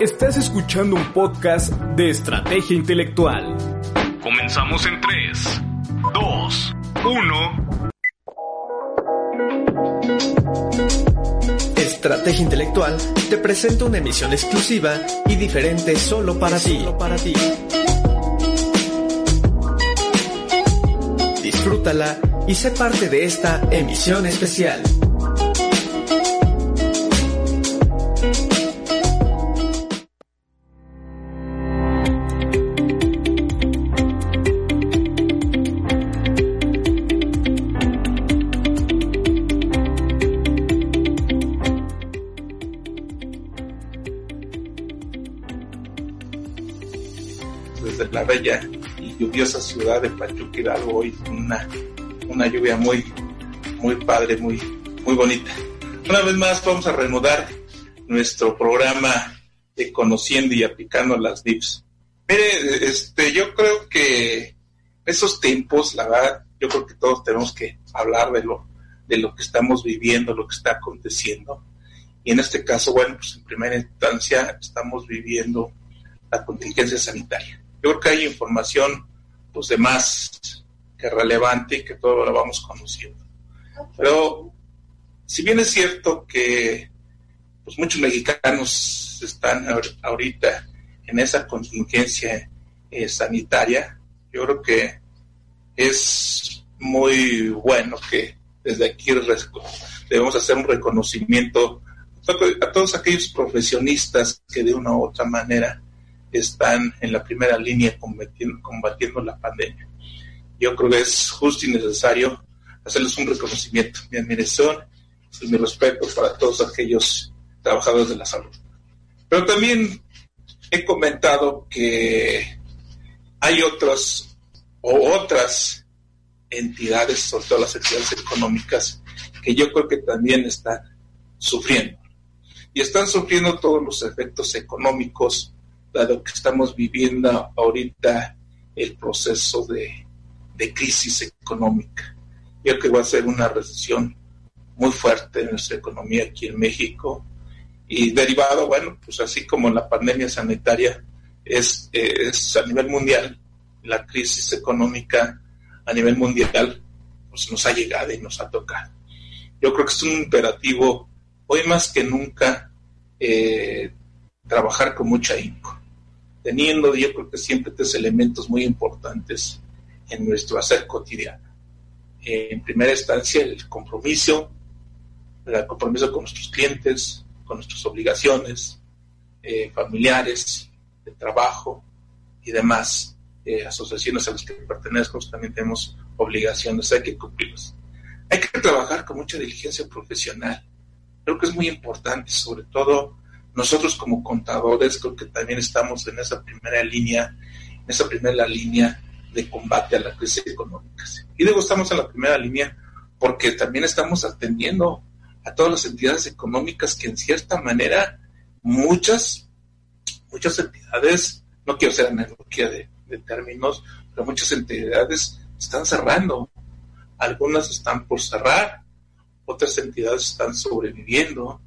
Estás escuchando un podcast de estrategia intelectual. Comenzamos en 3, 2, 1. Estrategia Intelectual te presenta una emisión exclusiva y diferente solo para ti. Solo para ti. Disfrútala y sé parte de esta emisión especial. Lluviosa ciudad de Pachuca Hidalgo hoy una, una lluvia muy, muy padre, muy, muy bonita. Una vez más vamos a reanudar nuestro programa de conociendo y aplicando las VIPs. Mire, este, yo creo que esos tiempos, la verdad, yo creo que todos tenemos que hablar de lo, de lo que estamos viviendo, lo que está aconteciendo. Y en este caso, bueno, pues en primera instancia estamos viviendo la contingencia sanitaria. Yo creo que hay información pues de más que relevante y que todo lo vamos conociendo. Pero si bien es cierto que pues muchos mexicanos están ahorita en esa contingencia eh, sanitaria, yo creo que es muy bueno que desde aquí debemos hacer un reconocimiento a todos aquellos profesionistas que de una u otra manera están en la primera línea combatiendo, la pandemia. Yo creo que es justo y necesario hacerles un reconocimiento, mi admiración y mi respeto para todos aquellos trabajadores de la salud. Pero también he comentado que hay otras o otras entidades, sobre todo las entidades económicas, que yo creo que también están sufriendo. Y están sufriendo todos los efectos económicos dado que estamos viviendo ahorita el proceso de, de crisis económica. Yo creo que va a ser una recesión muy fuerte en nuestra economía aquí en México y derivado, bueno, pues así como la pandemia sanitaria es, es a nivel mundial, la crisis económica a nivel mundial pues nos ha llegado y nos ha tocado. Yo creo que es un imperativo hoy más que nunca eh, trabajar con mucha INCO teniendo yo creo que siempre tres elementos muy importantes en nuestro hacer cotidiano. En primera instancia, el compromiso, el compromiso con nuestros clientes, con nuestras obligaciones eh, familiares, de trabajo y demás eh, asociaciones a las que pertenecemos, también tenemos obligaciones, hay que cumplirlas. Hay que trabajar con mucha diligencia profesional. Creo que es muy importante, sobre todo nosotros como contadores creo que también estamos en esa primera línea, en esa primera línea de combate a la crisis económica. Y digo, estamos en la primera línea porque también estamos atendiendo a todas las entidades económicas que en cierta manera muchas, muchas entidades, no quiero ser analogía de, de términos, pero muchas entidades están cerrando. Algunas están por cerrar, otras entidades están sobreviviendo,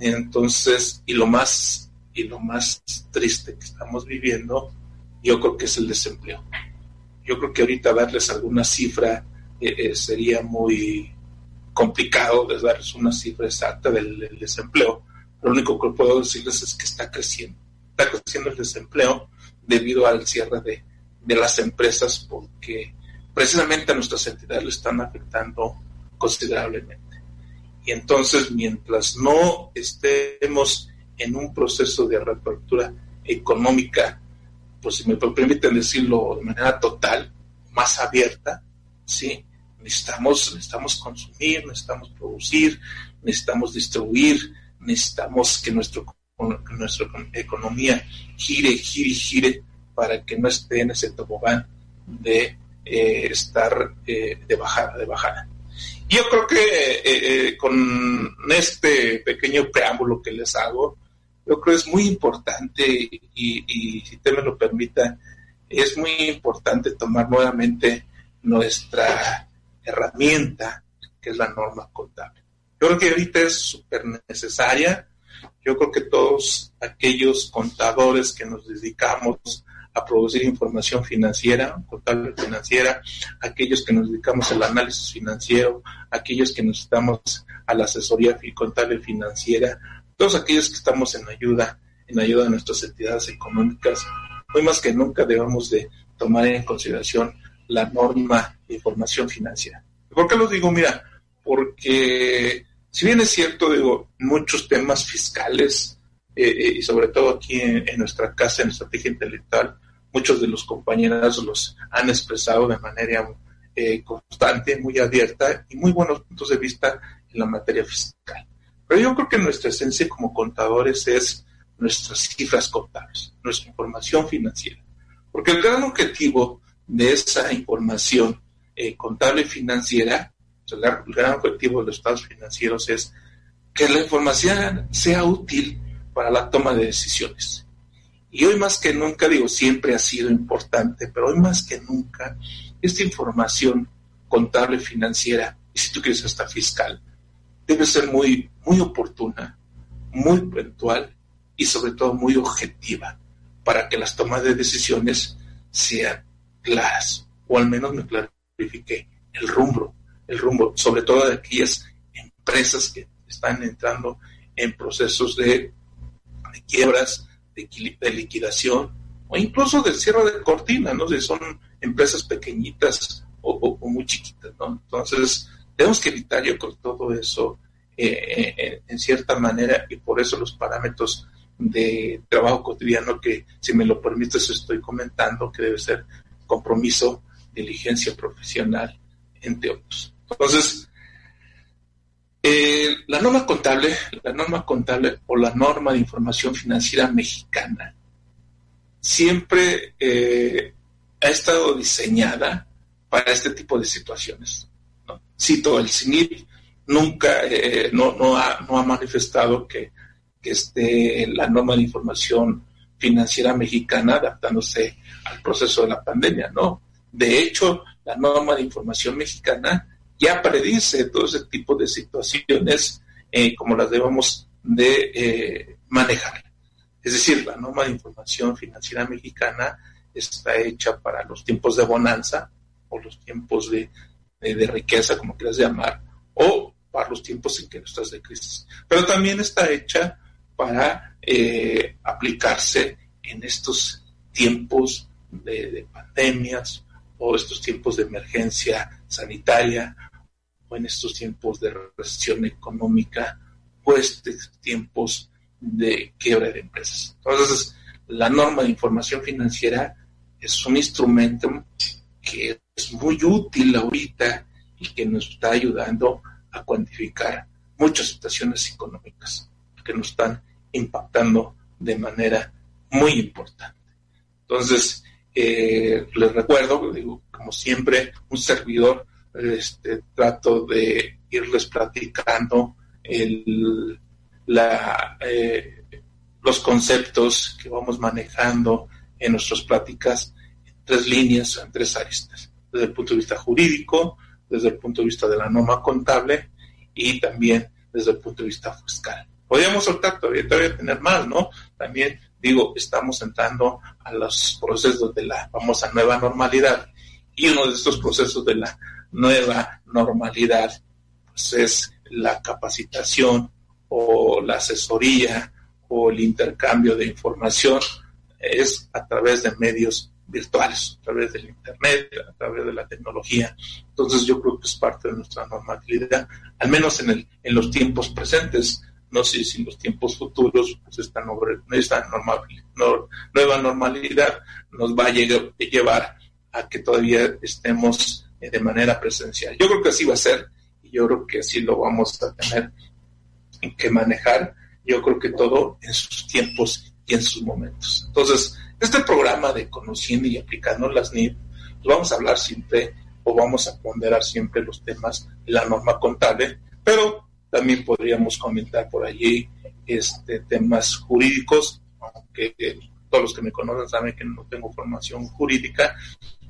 entonces, y lo más, y lo más triste que estamos viviendo, yo creo que es el desempleo. Yo creo que ahorita darles alguna cifra eh, eh, sería muy complicado de darles una cifra exacta del, desempleo. Lo único que puedo decirles es que está creciendo. Está creciendo el desempleo debido al cierre de, de las empresas porque precisamente a nuestras entidades le están afectando considerablemente. Y entonces, mientras no estemos en un proceso de reapertura económica, pues si me permiten decirlo de manera total, más abierta, ¿sí? Necesitamos, necesitamos consumir, necesitamos producir, necesitamos distribuir, necesitamos que nuestro nuestra economía gire, gire, gire para que no esté en ese tobogán de eh, estar eh, de bajada, de bajada. Yo creo que eh, con este pequeño preámbulo que les hago, yo creo que es muy importante y, y si usted me lo permita, es muy importante tomar nuevamente nuestra herramienta, que es la norma contable. Yo creo que ahorita es súper necesaria. Yo creo que todos aquellos contadores que nos dedicamos a producir información financiera, contable financiera, aquellos que nos dedicamos al análisis financiero, aquellos que nos estamos a la asesoría contable financiera, todos aquellos que estamos en ayuda, en ayuda de nuestras entidades económicas, hoy más que nunca debemos de tomar en consideración la norma de información financiera. ¿Por qué lo digo? Mira, porque si bien es cierto, digo, muchos temas fiscales, eh, eh, y sobre todo aquí en, nuestra casa, en estrategia intelectual, muchos de los compañeros los han expresado de manera eh, constante, muy abierta y muy buenos puntos de vista en la materia fiscal. Pero yo creo que nuestra esencia como contadores es nuestras cifras contables, nuestra información financiera. Porque el gran objetivo de esa información eh, contable financiera, el gran, el gran objetivo de los estados financieros es que la información sea útil para la toma de decisiones. Y hoy más que nunca, digo, siempre ha sido importante, pero hoy más que nunca, esta información contable financiera, y si tú quieres hasta fiscal, debe ser muy, muy oportuna, muy puntual y sobre todo muy objetiva para que las tomas de decisiones sean claras, o al menos me clarifique el rumbo, el rumbo, sobre todo de aquellas empresas que están entrando en procesos de, de quiebras, de, liquidación o incluso del cierre de cortina, ¿no? Si son empresas pequeñitas o, muy chiquitas, ¿no? Entonces, tenemos que evitar, yo con todo eso, eh, eh, en cierta manera, y por eso los parámetros de trabajo cotidiano que, si me lo permites, estoy comentando, que debe ser compromiso, diligencia profesional, entre otros. Entonces, eh, la norma contable, la norma contable o la norma de información financiera mexicana siempre eh, ha estado diseñada para este tipo de situaciones. Cito, el CINIP nunca, eh, no, no, ha, no ha manifestado que, que esté la norma de información financiera mexicana adaptándose al proceso de la pandemia, ¿no? De hecho, la norma de información mexicana ya predice todo ese tipo de situaciones eh, como las debemos de eh, manejar. Es decir, la norma de información financiera mexicana está hecha para los tiempos de bonanza o los tiempos de, de, riqueza, como quieras llamar, o para los tiempos en que no estás de crisis. Pero también está hecha para eh, aplicarse en estos tiempos de, de pandemias o estos tiempos de emergencia sanitaria o en estos tiempos de recesión económica o estos tiempos de quiebra de empresas. Entonces, la norma de información financiera es un instrumento que es muy útil ahorita y que nos está ayudando a cuantificar muchas situaciones económicas que nos están impactando de manera muy importante. Entonces, eh, les recuerdo, digo, como siempre, un servidor este, trato de irles platicando el, eh, los conceptos que vamos manejando en nuestras pláticas en tres líneas, en tres aristas, desde el punto de vista jurídico, desde el punto de vista de la norma contable y también desde el punto de vista fiscal. Podríamos soltar todavía, todavía tener más, ¿no? También digo, estamos entrando a los procesos de la famosa nueva normalidad y uno de estos procesos de la nueva normalidad, pues es la capacitación o la asesoría o el intercambio de información es a través de medios virtuales, a través del Internet, a través de la tecnología. Entonces yo creo que es parte de nuestra normalidad, al menos en, el, en los tiempos presentes. No sé si en los tiempos futuros pues esta, esta normal, no, nueva normalidad nos va a llevar a que todavía estemos de manera presencial. Yo creo que así va a ser y yo creo que así lo vamos a tener que manejar yo creo que todo en sus tiempos y en sus momentos. Entonces, este programa de conociendo y aplicando las NIP, vamos a hablar siempre o vamos a ponderar siempre los temas de la norma contable, pero también podríamos comentar por allí este, temas jurídicos, aunque todos los que me conocen saben que no tengo formación jurídica,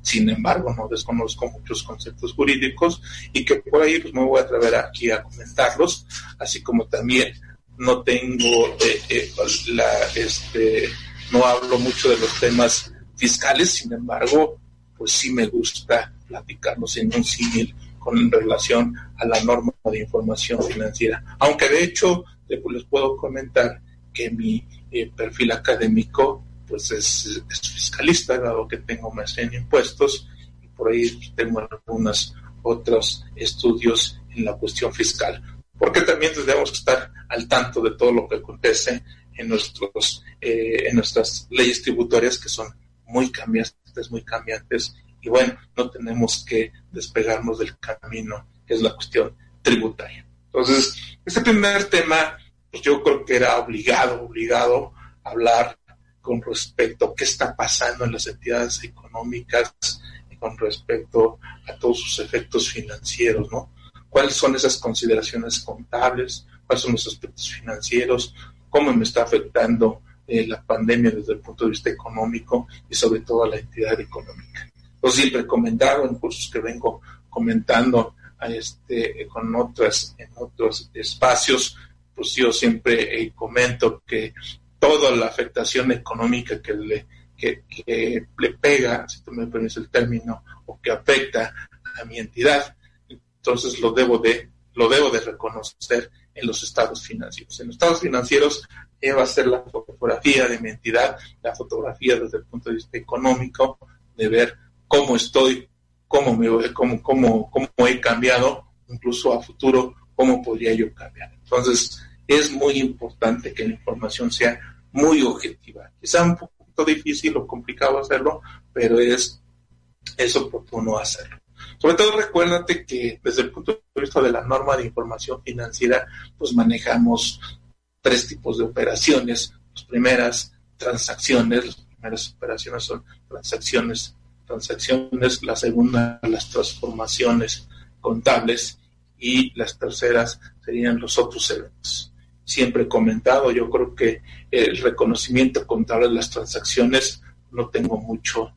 sin embargo no desconozco muchos conceptos jurídicos y que por ahí pues me voy a atrever aquí a comentarlos, así como también no tengo eh, eh, la, este, no hablo mucho de los temas fiscales, sin embargo, pues sí me gusta platicarlos en un símil con relación a la norma de información financiera. Aunque de hecho les puedo comentar que mi eh, perfil académico pues es, fiscalista, dado que tengo más en impuestos y por ahí tengo algunos otros estudios en la cuestión fiscal. Porque también debemos estar al tanto de todo lo que acontece en, nuestros, eh, en nuestras leyes tributarias que son muy cambiantes, muy cambiantes. Y bueno, no tenemos que despegarnos del camino, que es la cuestión tributaria. Entonces, este primer tema, pues yo creo que era obligado, obligado hablar con respecto a qué está pasando en las entidades económicas con respecto a todos sus efectos financieros, ¿no? ¿Cuáles son esas consideraciones contables? ¿Cuáles son los aspectos financieros? cómo me está afectando eh, la pandemia desde el punto de vista económico y sobre todo a la entidad económica. He comentado en cursos que vengo comentando a este, con otras, en otros espacios, pues yo siempre eh, comento que toda la afectación económica que le, que, le pega, si tú me permites el término, o que afecta a mi entidad, entonces lo debo de, lo debo de reconocer en los estados financieros. En los estados financieros eh, va a ser la fotografía de mi entidad, la fotografía desde el punto de vista económico, de ver cómo estoy, cómo, me, cómo, cómo, cómo he cambiado, incluso a futuro, cómo podría yo cambiar. Entonces, es muy importante que la información sea muy objetiva. Quizá un poquito difícil o complicado hacerlo, pero es, es oportuno hacerlo. Sobre todo recuérdate que desde el punto de vista de la norma de información financiera, pues manejamos tres tipos de operaciones. Las primeras transacciones, las primeras operaciones son transacciones, transacciones, la segunda las transformaciones contables y las terceras serían los otros eventos. Siempre he comentado, yo creo que el reconocimiento contable de las transacciones no tengo mucho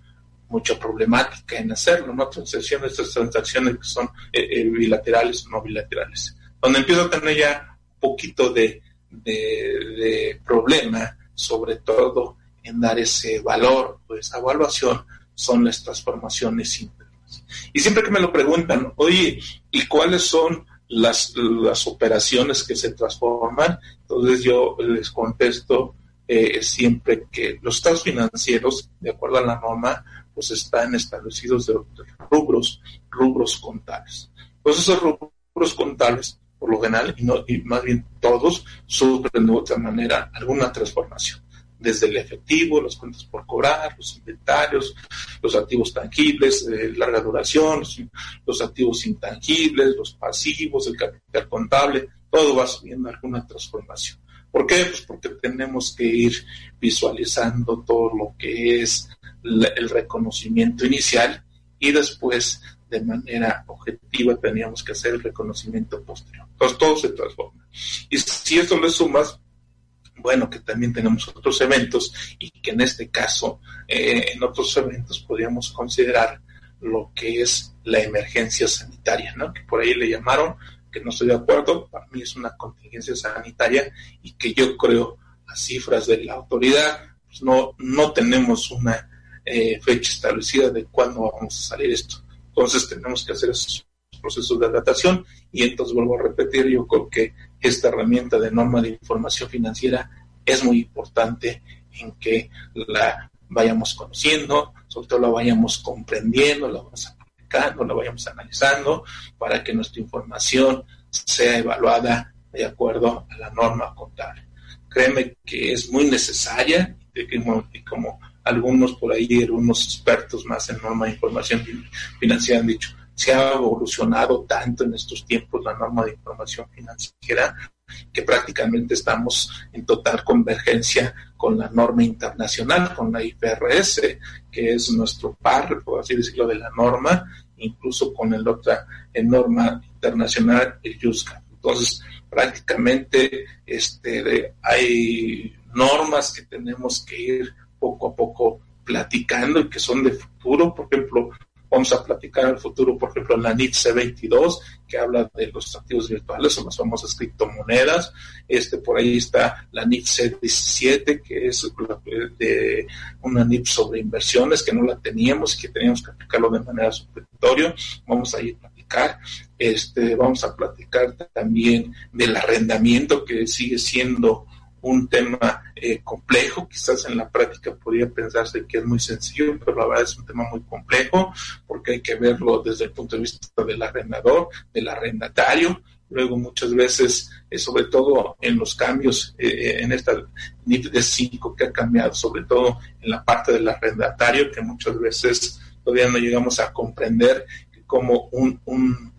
mucha problemática en hacerlo, ¿no? Transacciones, transacciones que son eh, eh, bilaterales o no bilaterales. Donde empiezo a tener ya un poquito de, de, problema, sobre todo en dar ese valor esa evaluación, son las transformaciones internas. Y siempre que me lo preguntan, oye, ¿y cuáles son las, las operaciones que se transforman? Entonces yo les contesto eh, siempre que los estados financieros, de acuerdo a la norma, pues están establecidos de, rubros, rubros contables. Pues esos rubros contables, por lo general, y, no, y más bien todos, sufren de otra manera alguna transformación. Desde el efectivo, las cuentas por cobrar, los inventarios, los activos tangibles de larga duración, los, activos intangibles, los pasivos, el capital contable, todo va subiendo alguna transformación. ¿Por qué? Pues porque tenemos que ir visualizando todo lo que es el reconocimiento inicial y después de manera objetiva teníamos que hacer el reconocimiento posterior. Entonces todo se transforma. Y si esto le sumas, bueno, que también tenemos otros eventos y que en este caso, eh, en otros eventos podríamos considerar lo que es la emergencia sanitaria, ¿no? Que por ahí le llamaron, que no estoy de acuerdo, para mí es una contingencia sanitaria y que yo creo a cifras de la autoridad, pues no, no tenemos una eh, fecha establecida de cuándo vamos a salir esto. Entonces tenemos que hacer esos procesos de adaptación y entonces vuelvo a repetir, yo creo que esta herramienta de norma de información financiera es muy importante en que la vayamos conociendo, sobre todo la vayamos comprendiendo, la vamos aplicando, la vayamos analizando para que nuestra información sea evaluada de acuerdo a la norma contable. Créeme que es muy necesaria y como algunos por ahí, algunos expertos más en norma de información financiera han dicho, se ha evolucionado tanto en estos tiempos la norma de información financiera que prácticamente estamos en total convergencia con la norma internacional, con la IFRS, que es nuestro par, por así decirlo, de la norma, incluso con el otra norma internacional, el YUSCA. Entonces, prácticamente este, hay normas que tenemos que ir poco a poco platicando y que son de futuro. Por ejemplo, vamos a platicar en el futuro, por ejemplo, la NIT C22, que habla de los activos virtuales o las famosas criptomonedas. Este, por ahí está la NIT C17, que es de una NIT sobre inversiones, que no la teníamos y que teníamos que aplicarlo de manera supletoria. Vamos a ir platicar. Este, vamos a platicar también del arrendamiento, que sigue siendo un tema eh, complejo, quizás en la práctica podría pensarse que es muy sencillo, pero la verdad es un tema muy complejo porque hay que verlo desde el punto de vista del arrendador, del arrendatario, luego muchas veces, eh, sobre todo en los cambios eh, en esta NIF de 5 que ha cambiado, sobre todo en la parte del arrendatario, que muchas veces todavía no llegamos a comprender como un, un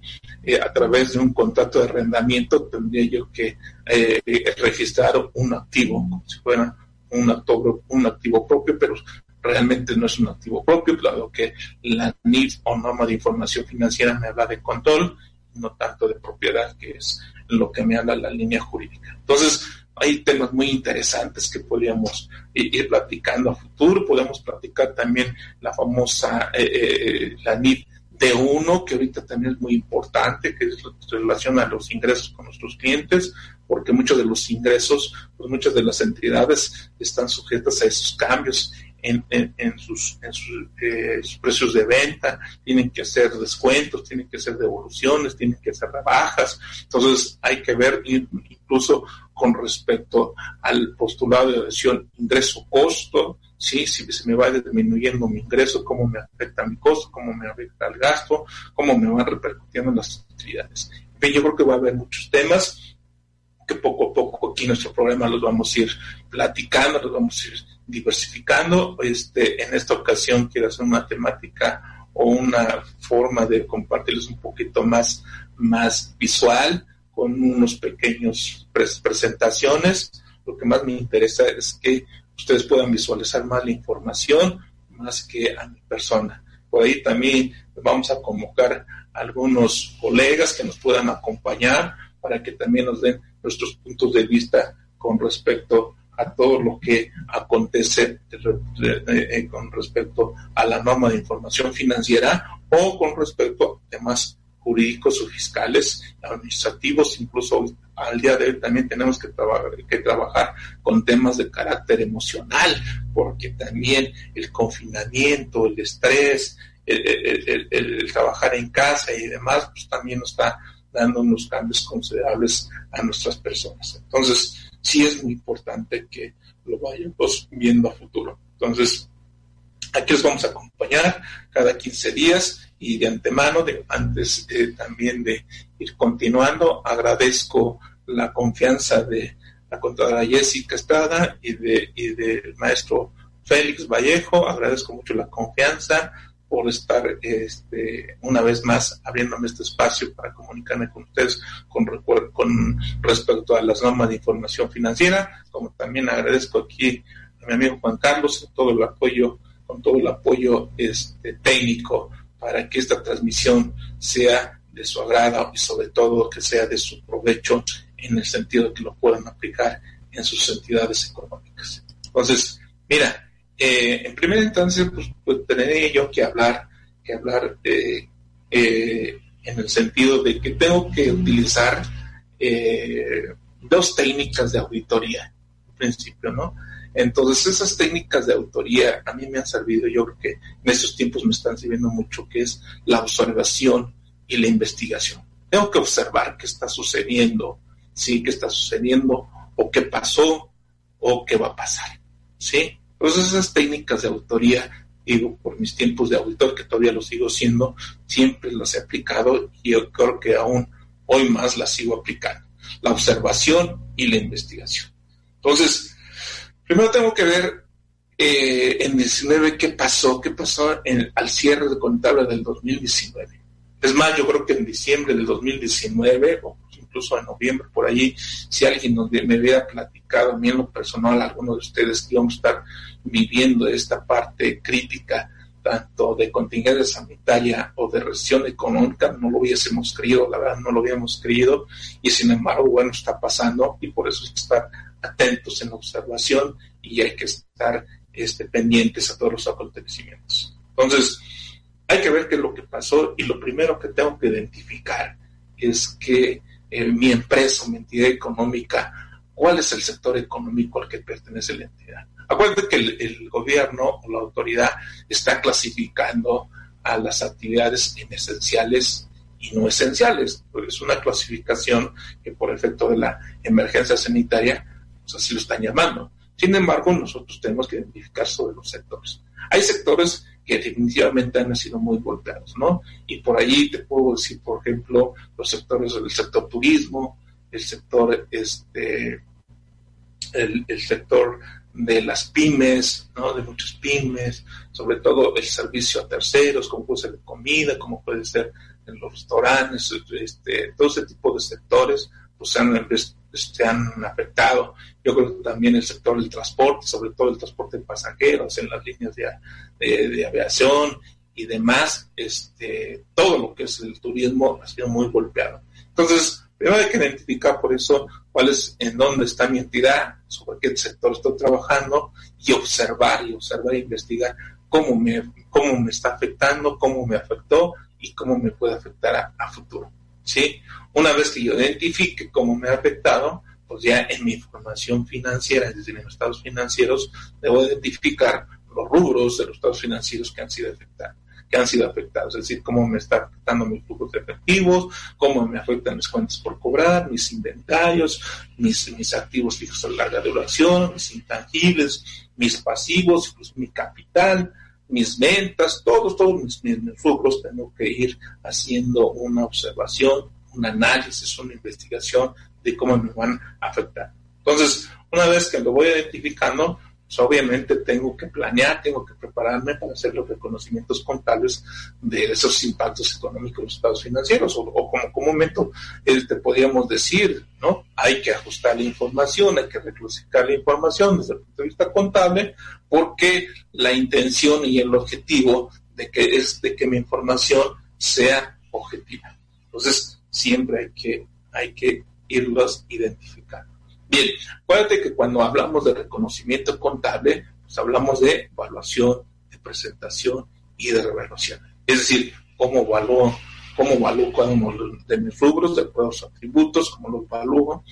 eh, a través de un contrato de arrendamiento tendría yo que eh, registrar un activo, como si fuera un activo, un activo propio, pero realmente no es un activo propio, dado que la NIF o norma de información financiera me habla de control, no tanto de propiedad, que es lo que me habla la línea jurídica. Entonces, hay temas muy interesantes que podríamos ir platicando a futuro. Podemos platicar también la famosa, eh, la NIF de uno que ahorita también es muy importante, que es relación a los ingresos con nuestros clientes, porque muchos de los ingresos, pues muchas de las entidades están sujetas a esos cambios en, sus, en eh, sus, precios de venta, tienen que hacer descuentos, tienen que hacer devoluciones, tienen que hacer rebajas. Entonces hay que ver incluso con respecto al postulado de adhesión ingreso-costo, ¿sí? si se me va disminuyendo mi ingreso, cómo me afecta mi costo, cómo me afecta el gasto, cómo me van repercutiendo las utilidades. yo creo que va a haber muchos temas que poco a poco aquí nuestro programa los vamos a ir platicando, los vamos a ir diversificando. Este, en esta ocasión quiero hacer una temática o una forma de compartirles un poquito más, más visual, con unos pequeños presentaciones. Lo que más me interesa es que ustedes puedan visualizar más la información, más que a mi persona. Por ahí también vamos a convocar a algunos colegas que nos puedan acompañar para que también nos den nuestros puntos de vista con respecto a todo lo que acontece eh, con respecto a la norma de información financiera o con respecto a temas jurídicos o fiscales, administrativos, incluso al día de hoy también tenemos que, trabajar con temas de carácter emocional, porque también el confinamiento, el estrés, el, trabajar en casa y demás, pues también nos está dando unos cambios considerables a nuestras personas. Entonces, sí es muy importante que lo vayamos viendo a futuro. Entonces, aquí os vamos a acompañar cada 15 días y de antemano, de, antes eh, también de ir continuando, agradezco la confianza de la contadora Jessica Estrada y, de, y del maestro Félix Vallejo. Agradezco mucho la confianza por estar este, una vez más abriéndome este espacio para comunicarme con ustedes con, con respecto a las normas de información financiera, como también agradezco aquí a mi amigo Juan Carlos todo el apoyo, con todo el apoyo este, técnico para que esta transmisión sea de su agrado y sobre todo que sea de su provecho en el sentido que lo puedan aplicar en sus entidades económicas. Entonces, mira, eh, en primera instancia, pues, pues, tendré yo que hablar, que hablar eh, eh, en el sentido de que tengo que utilizar dos técnicas de auditoría, en principio, ¿no? Entonces, esas técnicas de autoría a mí me han servido, yo creo que en estos tiempos me están sirviendo mucho, que es la observación y la investigación. Tengo que observar qué está sucediendo, ¿sí? ¿Qué está sucediendo? ¿O qué pasó? ¿O qué va a pasar? ¿Sí? Entonces, esas técnicas de autoría, digo, por mis tiempos de auditor, que todavía lo sigo siendo, siempre las he aplicado y yo creo que aún hoy más las sigo aplicando. La observación y la investigación. Entonces, Primero tengo que ver eh, en 19 qué pasó, qué pasó en, al cierre de contable del 2019. Es más, yo creo que en diciembre del 2019 o incluso en noviembre por allí, si alguien me hubiera platicado a mí en lo personal, alguno de ustedes que íbamos a estar viviendo esta parte crítica tanto de contingencia sanitaria o de recesión económica, no lo hubiésemos creído, la verdad no lo habíamos creído, y sin embargo, bueno, está pasando y por eso estar atentos en la observación y hay que estar este, pendientes a todos los acontecimientos. Entonces, hay que ver qué es lo que pasó y lo primero que tengo que identificar es que eh, mi empresa, mi entidad económica, cuál es el sector económico al que pertenece la entidad. Acuérdate que el, gobierno o la autoridad está clasificando a las actividades en esenciales y no esenciales. Es una clasificación que por efecto de la emergencia sanitaria, pues así lo están llamando. Sin embargo, nosotros tenemos que identificar sobre los sectores. Hay sectores que definitivamente han sido muy golpeados, ¿no? Y por allí te puedo decir, por ejemplo, los sectores del sector turismo, el sector, este, el, el sector de las pymes, ¿no? de muchas pymes, sobre todo el servicio a terceros, como puede ser de comida, como puede ser en los restaurantes, este, todo ese tipo de sectores pues se han, se han afectado. Yo creo que también el sector del transporte, sobre todo el transporte de pasajeros en las líneas de, de, aviación y demás, este, todo lo que es el turismo ha sido muy golpeado. Entonces, primero hay que identificar por eso cuál es, en dónde está mi entidad, sobre qué sector estoy trabajando y observar y observar e investigar cómo me, cómo me está afectando, cómo me afectó y cómo me puede afectar a, futuro. ¿Sí? Una vez que yo identifique cómo me ha afectado, pues ya en mi información financiera, es decir, en los estados financieros, debo identificar los rubros de los estados financieros que han sido afectados que han sido afectados, es decir, cómo me está afectando mis flujos de efectivos, cómo me afectan mis cuentas por cobrar, mis inventarios, mis, activos fijos a larga duración, mis intangibles, mis pasivos, mi capital, mis ventas, todos, todos mis, mis, tengo que ir haciendo una observación, un análisis, una investigación de cómo me van a afectar. Entonces, una vez que lo voy identificando, pues, obviamente tengo que planear, tengo que prepararme para hacer los reconocimientos contables de esos impactos económicos de los estados financieros, o, como comúnmente este, podríamos decir, ¿no? Hay que ajustar la información, hay que reclasificar la información desde el punto de vista contable, porque la intención y el objetivo de que es de que mi información sea objetiva. Entonces, siempre hay que, hay que irlos identificando. Bien, acuérdate que cuando hablamos de reconocimiento contable, pues hablamos de evaluación, de presentación y de revelación. Es decir, cómo evalúo, cómo evalúo cada uno de mis rubros, de los atributos, cómo los evalúo,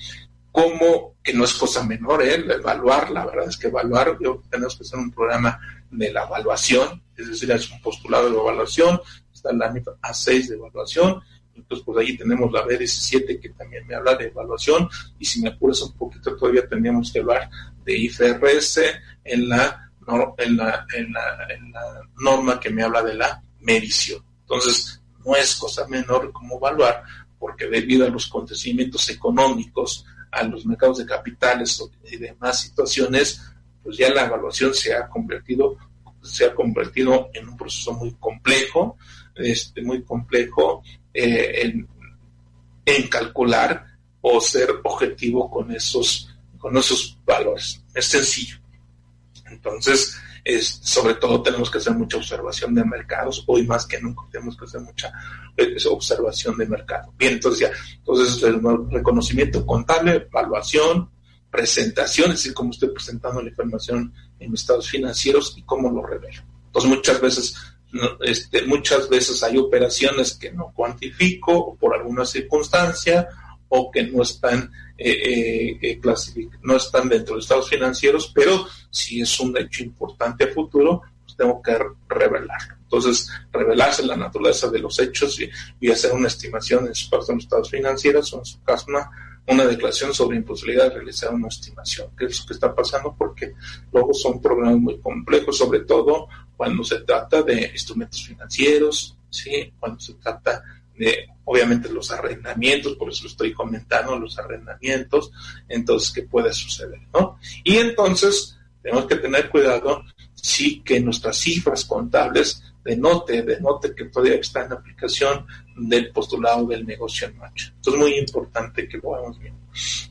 cómo, que no es cosa menor, ¿eh? evaluar, la verdad es que evaluar, yo, tenemos que hacer un programa de la evaluación, es decir, es un postulado de evaluación, está año A6 de evaluación, entonces, pues ahí tenemos la B17 que también me habla de evaluación y si me apuras un poquito todavía tendríamos que hablar de IFRS en la, en la, norma que me habla de la medición. Entonces, no es cosa menor como evaluar porque debido a los acontecimientos económicos, a los mercados de capitales y demás situaciones, pues ya la evaluación se ha convertido se ha convertido en un proceso muy complejo, este, muy complejo eh, en, calcular o ser objetivo con esos, con esos valores. Es sencillo. Entonces, es, sobre todo tenemos que hacer mucha observación de mercados, hoy más que nunca tenemos que hacer mucha eh, observación de mercado. Bien, entonces ya, entonces el reconocimiento contable, evaluación, presentación, es decir, cómo estoy presentando la información en mis estados financieros y cómo lo revelo. Entonces muchas veces este, muchas veces hay operaciones que no cuantifico por alguna circunstancia o que no están eh, eh, eh no están dentro de estados financieros, pero si es un hecho importante a futuro, pues tengo que revelarlo. Entonces, revelarse la naturaleza de los hechos y, hacer una estimación en su caso en estados financieros o en su caso una declaración sobre imposibilidad de realizar una estimación. ¿Qué es lo que está pasando? Porque luego son problemas muy complejos, sobre todo cuando se trata de instrumentos financieros, ¿sí? cuando se trata de, obviamente, los arrendamientos, por eso estoy comentando los arrendamientos, entonces, ¿qué puede suceder? ¿no? Y entonces, tenemos que tener cuidado, sí, que nuestras cifras contables denote, denote que todavía está en aplicación del postulado del negocio en marcha. Entonces es muy importante que lo hagamos bien.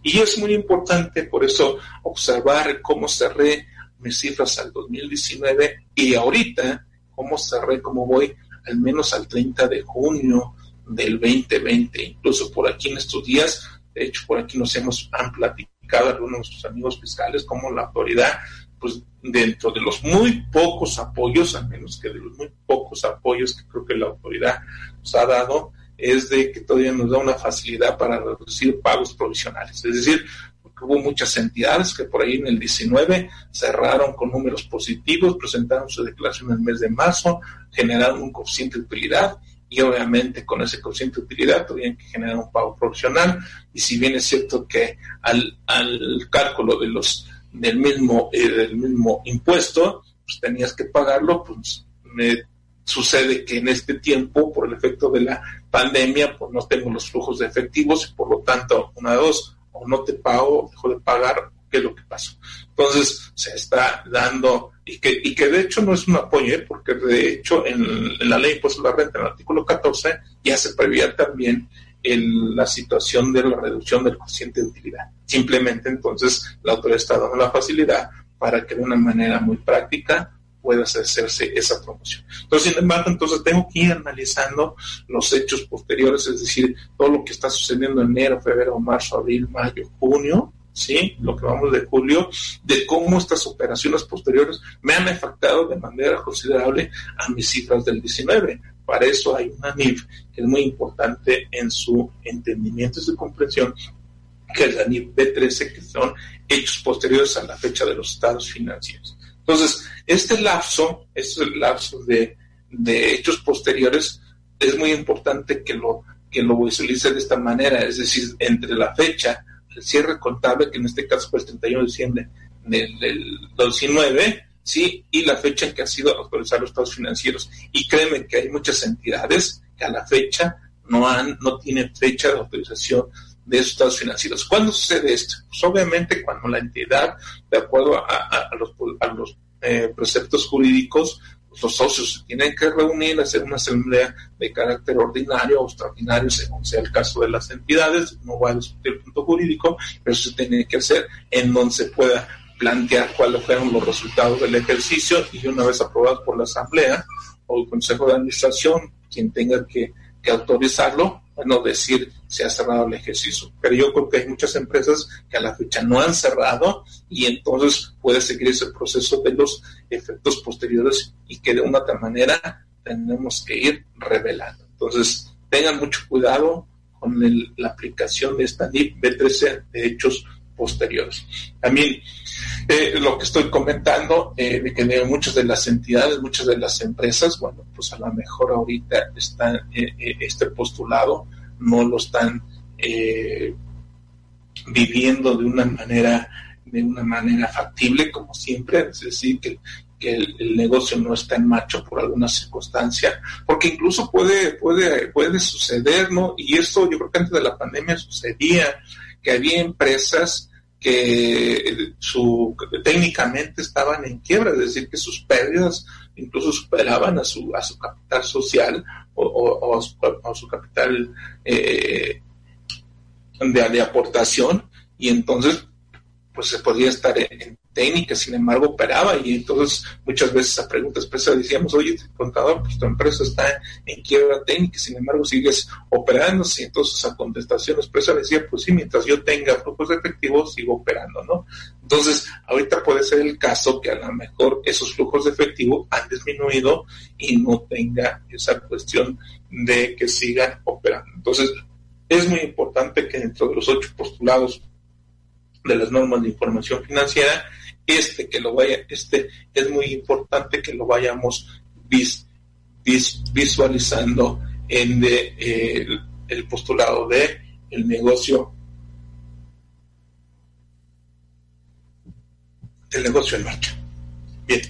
Y es muy importante por eso observar cómo cerré mis cifras al 2019 y ahorita cómo cerré, cómo voy al menos al 30 de junio del 2020. Incluso por aquí en estos días, de hecho por aquí nos hemos han platicado algunos de nuestros amigos fiscales como la autoridad pues dentro de los muy pocos apoyos, al menos que de los muy pocos apoyos que creo que la autoridad nos ha dado, es de que todavía nos da una facilidad para reducir pagos provisionales. Es decir, porque hubo muchas entidades que por ahí en el 19 cerraron con números positivos, presentaron su declaración en el mes de marzo, generaron un coeficiente de utilidad y obviamente con ese coeficiente de utilidad tuvieron que generar un pago provisional y si bien es cierto que al, al cálculo de los del mismo, eh, del mismo impuesto, pues tenías que pagarlo, pues me sucede que en este tiempo, por el efecto de la pandemia, pues no tengo los flujos de efectivos y por lo tanto, una de dos, o no te pago, dejo de pagar, ¿qué es lo que pasó? Entonces, se está dando, y que, y que de hecho no es un apoyo, ¿eh? porque de hecho en, la ley impuestos la renta, en el artículo 14, ya se prevía también en la situación de la reducción del coeficiente de utilidad. Simplemente entonces la autoridad está dando la facilidad para que de una manera muy práctica pueda hacerse esa promoción. Entonces, sin embargo, entonces tengo que ir analizando los hechos posteriores, es decir, todo lo que está sucediendo en enero, febrero, marzo, abril, mayo, junio, ¿sí? Lo que vamos de julio, de cómo estas operaciones posteriores me han afectado de manera considerable a mis cifras del 19. Para eso hay una NIF que es muy importante en su entendimiento y su comprensión, que es la NIF B13, que son hechos posteriores a la fecha de los estados financieros. Entonces, este lapso, este lapso de, de hechos posteriores, es muy importante que lo, que lo visualice de esta manera, es decir, entre la fecha, el cierre contable, que en este caso fue el 31 de diciembre del, del 2019, ¿sí? Y la fecha en que ha sido autorizados los estados financieros. Y créeme que hay muchas entidades que a la fecha no, han, no tienen fecha de autorización de esos estados financieros. ¿Cuándo sucede esto? Pues obviamente cuando la entidad, de acuerdo a, los, a los eh, preceptos jurídicos, los socios se tienen que reunir, hacer una asamblea de carácter ordinario o extraordinario, según sea el caso de las entidades. No voy a discutir el punto jurídico, pero se tiene que hacer en donde se pueda plantear cuáles fueron los resultados del ejercicio y una vez aprobados por la Asamblea o el Consejo de Administración, quien tenga que, autorizarlo, bueno, decir se ha cerrado el ejercicio. Pero yo creo que hay muchas empresas que a la fecha no han cerrado y entonces puede seguir ese proceso de los efectos posteriores y que de una otra manera tenemos que ir revelando. Entonces, tengan mucho cuidado con la aplicación de esta NIP B13 de hechos posteriores. También eh, lo que estoy comentando, eh, de que muchas de las entidades, muchas de las empresas, bueno, pues a lo mejor ahorita están eh, este postulado, no lo están viviendo de una manera de una manera factible, como siempre, es decir, que, el, negocio no está en marcha por alguna circunstancia, porque incluso puede, puede, puede suceder, ¿no? Y esto yo creo que antes de la pandemia sucedía, que había empresas que su, técnicamente estaban en quiebra, es decir, que sus pérdidas incluso superaban a su, a su capital social o, a, su, capital eh, de, de, aportación y entonces pues se podía estar en, técnica, sin embargo operaba y entonces muchas veces a preguntas expresa decíamos, oye, contador, pues tu empresa está en quiebra técnica, sin embargo sigues operando, y entonces a contestación expresa decía, pues sí, mientras yo tenga flujos efectivos sigo operando, ¿no? Entonces, ahorita puede ser el caso que a lo mejor esos flujos de efectivo han disminuido y no tenga esa cuestión de que sigan operando. Entonces, es muy importante que dentro de los ocho postulados de las normas de información financiera este que lo vaya, este es muy importante que lo vayamos visualizando en eh, el, postulado de el negocio el negocio en marcha. Bien.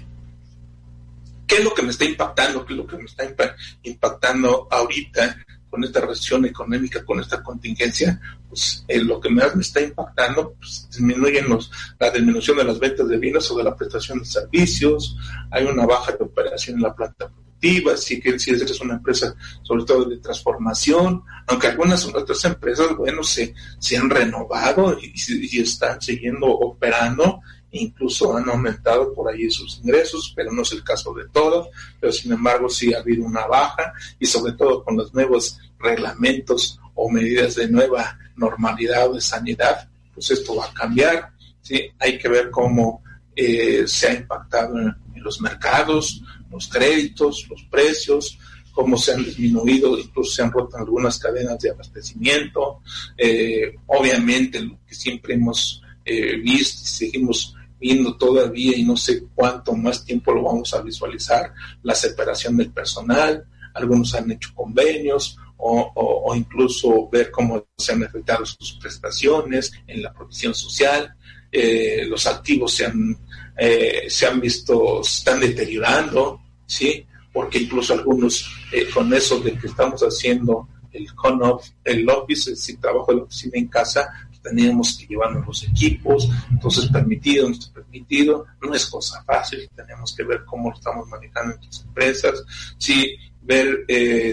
¿Qué es lo que me está impactando? ¿Qué es lo que me está impactando ahorita con esta recesión económica, con esta contingencia, pues lo que más me está impactando, pues disminuyen los, la disminución de las ventas de vinos o de la prestación de servicios, hay una baja de operación en la planta productiva si, que, si es una empresa sobre todo de transformación, aunque algunas otras empresas, bueno, se, se han renovado y están siguiendo operando, incluso han aumentado por ahí sus ingresos, pero no es el caso de todos, pero sin embargo sí ha habido una baja y sobre todo con los nuevos reglamentos o medidas de nueva normalidad o de sanidad, pues esto va a cambiar, ¿sí? Hay que ver cómo eh, se ha impactado en, los mercados, los créditos, los precios, cómo se han disminuido, incluso se han roto algunas cadenas de abastecimiento. Eh, obviamente, lo que siempre hemos eh, visto y seguimos viendo todavía y no sé cuánto más tiempo lo vamos a visualizar, la separación del personal, algunos han hecho convenios o, incluso ver cómo se han afectado sus prestaciones en la provisión social, eh, los activos se han, eh, se han visto, se están deteriorando, ¿sí? Porque incluso algunos, eh, con eso de que estamos haciendo el home el office, decir, trabajo de la oficina en casa, teníamos que llevarnos los equipos, entonces permitido, no está permitido, no es cosa fácil, tenemos que ver cómo lo estamos manejando en las empresas, sí, ver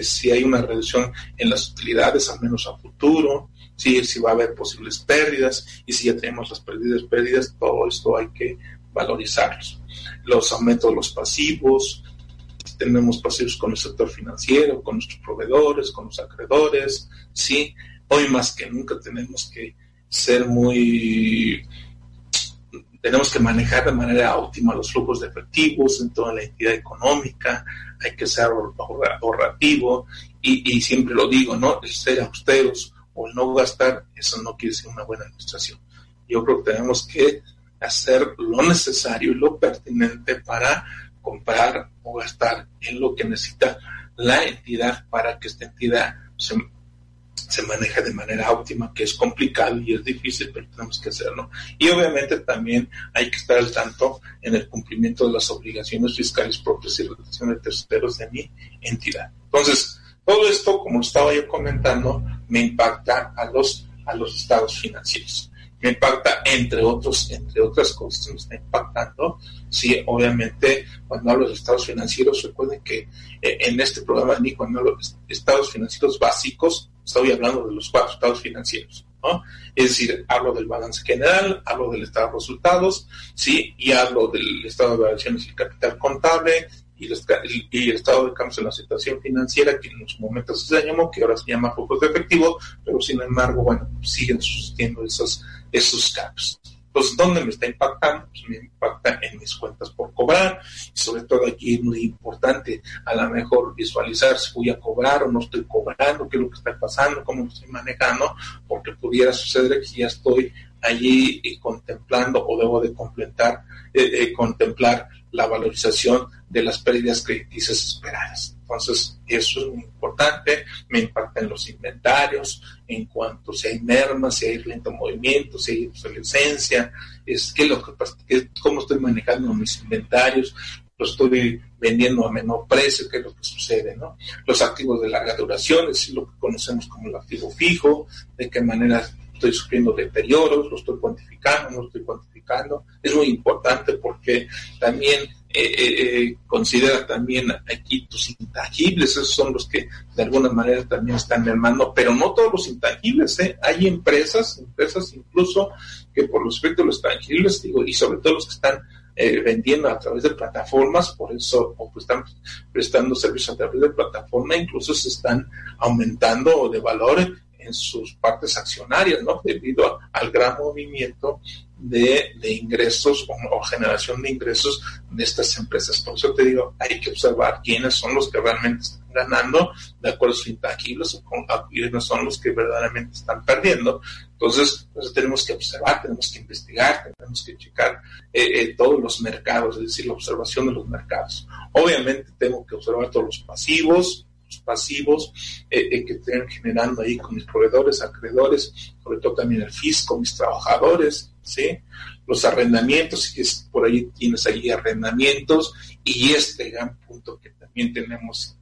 si hay una reducción en las utilidades, al menos a futuro, si, si va a haber posibles pérdidas y si ya tenemos las pérdidas, pérdidas, todo esto hay que valorizarlos. Los aumentos de los pasivos, tenemos pasivos con el sector financiero, con nuestros proveedores, con los acreedores, sí, hoy más que nunca tenemos que ser muy tenemos que manejar de manera óptima los flujos de efectivos en toda la entidad económica, hay que ser ahorrativo y, y siempre lo digo, ¿no? El ser austeros, o el no gastar, eso no quiere decir una buena administración. Yo creo que tenemos que hacer lo necesario y lo pertinente para comprar o gastar en lo que necesita la entidad para que esta entidad se, se maneje de manera óptima, que es complicado y es difícil, pero tenemos que hacerlo. Y obviamente también hay que estar al tanto en el cumplimiento de las obligaciones fiscales propias y relaciones de terceros de mi entidad. Entonces, todo esto, como estaba yo comentando, me impacta a los, a los estados financieros. Me impacta, entre otros, entre otras cosas, me está impactando. Sí, obviamente, cuando hablo de estados financieros, recuerden que eh, en este programa, ni cuando hablo de estados financieros básicos, estoy hablando de los cuatro estados financieros. ¿no? Es decir, hablo del balance general, hablo del estado de resultados, sí, y hablo del estado de variaciones y capital contable, y el, estado de cambios en la situación financiera, que en su momentos se llamó, que ahora se llama focos de efectivo, pero sin embargo, bueno, siguen sustituyendo esos, esos caps. Entonces, ¿dónde me está impactando? Pues me impacta en mis cuentas por cobrar, y sobre todo aquí es muy importante a lo mejor visualizar si voy a cobrar o no estoy cobrando, qué es lo que está pasando, cómo lo estoy manejando, porque pudiera suceder que ya estoy allí eh, contemplando o debo de completar, eh, eh, contemplar la valorización de las pérdidas crediticias esperadas. Entonces, eso es muy importante, me impacta en los inventarios, en cuanto si hay mermas, si hay lento movimiento, si hay obsolescencia, es que que, cómo estoy manejando mis inventarios, lo estoy vendiendo a menor precio, que es lo que sucede, ¿no? Los activos de larga duración, es lo que conocemos como el activo fijo, de qué manera estoy sufriendo deterioros, lo estoy cuantificando, no lo estoy cuantificando. Es muy importante porque también eh, eh, eh, considera también aquí tus intangibles, esos son los que de alguna manera también están mermando, pero no todos los intangibles, hay empresas, empresas incluso que por respecto a los tangibles, digo, y sobre todo los que están vendiendo a través de plataformas, por eso, o pues están prestando servicios a través de plataforma, incluso se están aumentando de valor en sus partes accionarias, ¿no? Debido al gran movimiento de, ingresos o, generación de ingresos de estas empresas. Por eso te digo, hay que observar quiénes son los que realmente están ganando de acuerdo a sus intangibles o quiénes son los que verdaderamente están perdiendo. Entonces, pues, tenemos que observar, tenemos que investigar, tenemos que checar eh, eh, todos los mercados, es decir, la observación de los mercados. Obviamente tengo que observar todos los pasivos, pasivos eh, eh, que estén generando ahí con mis proveedores, acreedores, sobre todo también el fisco, mis trabajadores, ¿sí? Los arrendamientos, y es, por ahí tienes ahí arrendamientos, y este gran punto que también tenemos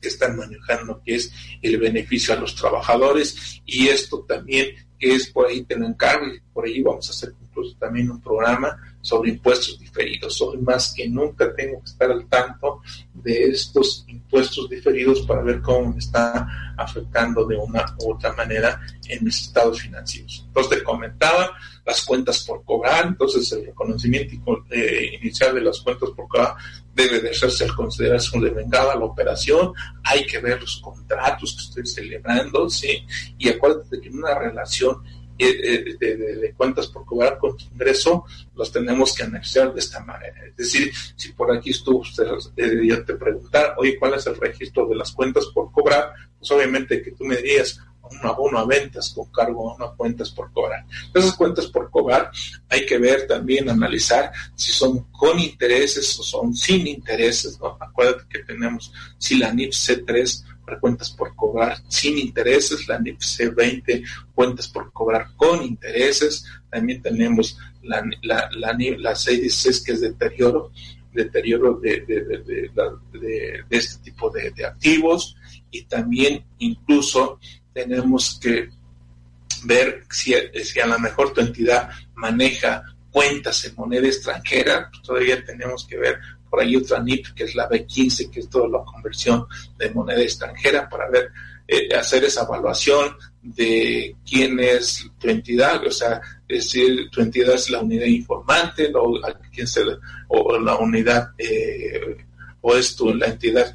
que están manejando, que es el beneficio a los trabajadores, y esto también que es por ahí te lo encargo, y por ahí vamos a hacer incluso también un programa sobre impuestos diferidos. Hoy más que nunca tengo que estar al tanto de estos impuestos diferidos para ver cómo me está afectando de una u otra manera en mis estados financieros. Entonces te comentaba las cuentas por cobrar, entonces el reconocimiento eh, inicial de las cuentas por cobrar debe de hacerse al considerarse de vengada la operación, hay que ver los contratos que estoy celebrando, ¿sí? Y acuérdate que en una relación eh, de, cuentas por cobrar con tu ingreso, los tenemos que anexar de esta manera. Es decir, si por aquí estuvo usted, ya te preguntar, oye, ¿cuál es el registro de las cuentas por cobrar? Pues obviamente que tú me dirías, un abono a ventas con cargo a unas cuentas por cobrar. Esas cuentas por cobrar hay que ver también, analizar si son con intereses o son sin intereses. Acuérdate que tenemos si la NIP C3 cuentas por cobrar sin intereses, la NIP C20 cuentas por cobrar con intereses, también tenemos la, la, la, la C16 que es deterioro, deterioro de, de, este tipo de, activos y también incluso tenemos que ver si, si a lo mejor tu entidad maneja cuentas en moneda extranjera, pues todavía tenemos que ver por ahí otra NIP que es la B15, que es toda la conversión de moneda extranjera para ver, eh, hacer esa evaluación de quién es tu entidad, o sea, decir, tu entidad es la unidad informante, o, quién se, o la unidad, eh, o es tu, la entidad,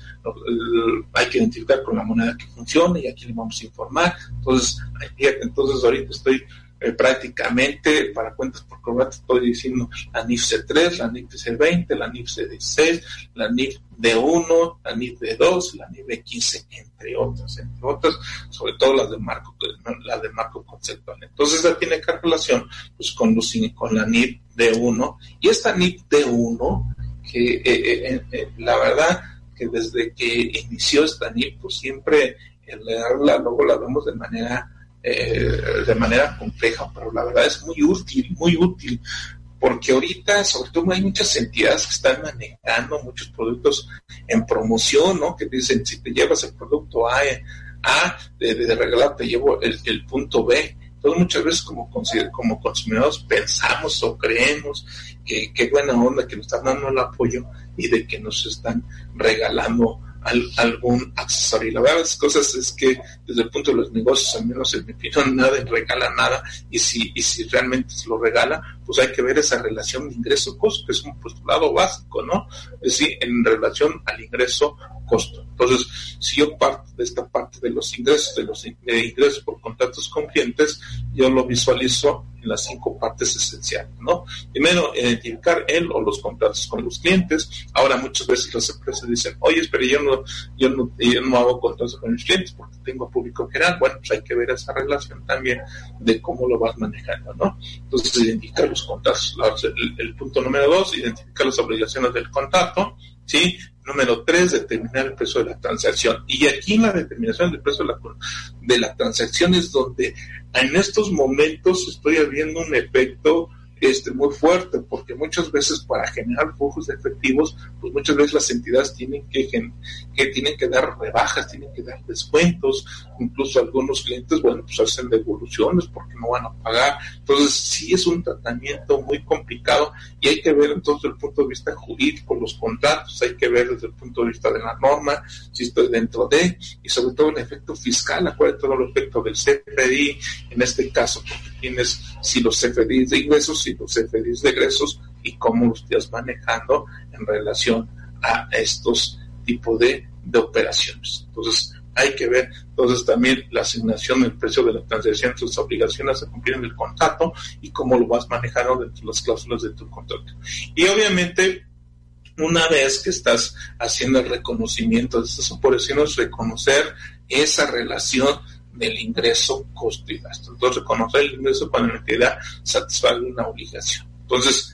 hay que identificar con la moneda que funciona y aquí le vamos a informar. Entonces, entonces ahorita estoy eh, prácticamente para cuentas por cobrar estoy diciendo la NIF C3, la NIF C20, la NIF C16, la NIF D1, la NIF D2, la NIF D15, entre otras, entre otras, sobre todo las de marco, la de marco conceptual. Entonces ya tiene que relación pues, con, los, con la NIF D1 y esta NIF D1 que eh, eh, la verdad que desde que inició esta NIF pues siempre el leerla luego la vemos de manera eh, de manera compleja, pero la verdad es muy útil, muy útil, porque ahorita sobre todo hay muchas entidades que están manejando muchos productos en promoción, ¿no? Que dicen, si te llevas el producto A, A de, regalar te llevo el, punto B. Entonces muchas veces como, consumidores pensamos o creemos que qué buena onda que nos están dando el apoyo y de que nos están regalando algún accesorio. Y la verdad de las cosas es que desde el punto de los negocios, al menos en mi opinión, nada regala nada. Y si, y si realmente se lo regala, pues hay que ver esa relación de ingreso-costo, que es un postulado básico, ¿no? Es decir, en relación al ingreso-costo. Entonces, si yo parto de esta parte de los ingresos, de los ingresos por contratos con clientes, yo lo visualizo en las cinco partes esenciales, ¿no? Primero, identificar él o los contratos con los clientes. Ahora, muchas veces las empresas dicen, oye, pero yo no, yo no, yo no hago contratos con mis clientes porque tengo público general. Bueno, pues hay que ver esa relación también de cómo lo vas manejando, ¿no? Entonces, identificar los contratos. El, el punto número dos, identificar las obligaciones del contrato, ¿sí? Número tres, determinar el precio de la transacción. Y aquí en la determinación del precio de la, de la transacción es donde en estos momentos estoy viendo un efecto este, muy fuerte, porque muchas veces para generar flujos efectivos, pues muchas veces las entidades tienen que, que tienen que dar rebajas, tienen que dar descuentos, incluso algunos clientes, bueno, pues hacen devoluciones porque no van a pagar. Entonces, sí es un tratamiento muy complicado y hay que ver entonces desde el punto de vista jurídico los contratos, hay que ver desde el punto de vista de la norma, si estoy dentro de, y sobre todo el efecto fiscal, acuérdate todo el efecto del CFDI, en este caso, porque si los CFDIs de ingresos, y los CFDIs de egresos y cómo los estás manejando en relación a estos tipos de, operaciones. Entonces, hay que ver entonces también la asignación del precio de la transacción, sus obligaciones a cumplir en el contrato y cómo lo vas manejando dentro de las cláusulas de tu contrato. Y obviamente, una vez que estás haciendo el reconocimiento de estas operaciones, reconocer esa relación del ingreso, costo y gasto. Entonces, reconocer el ingreso cuando la entidad satisface una obligación. Entonces,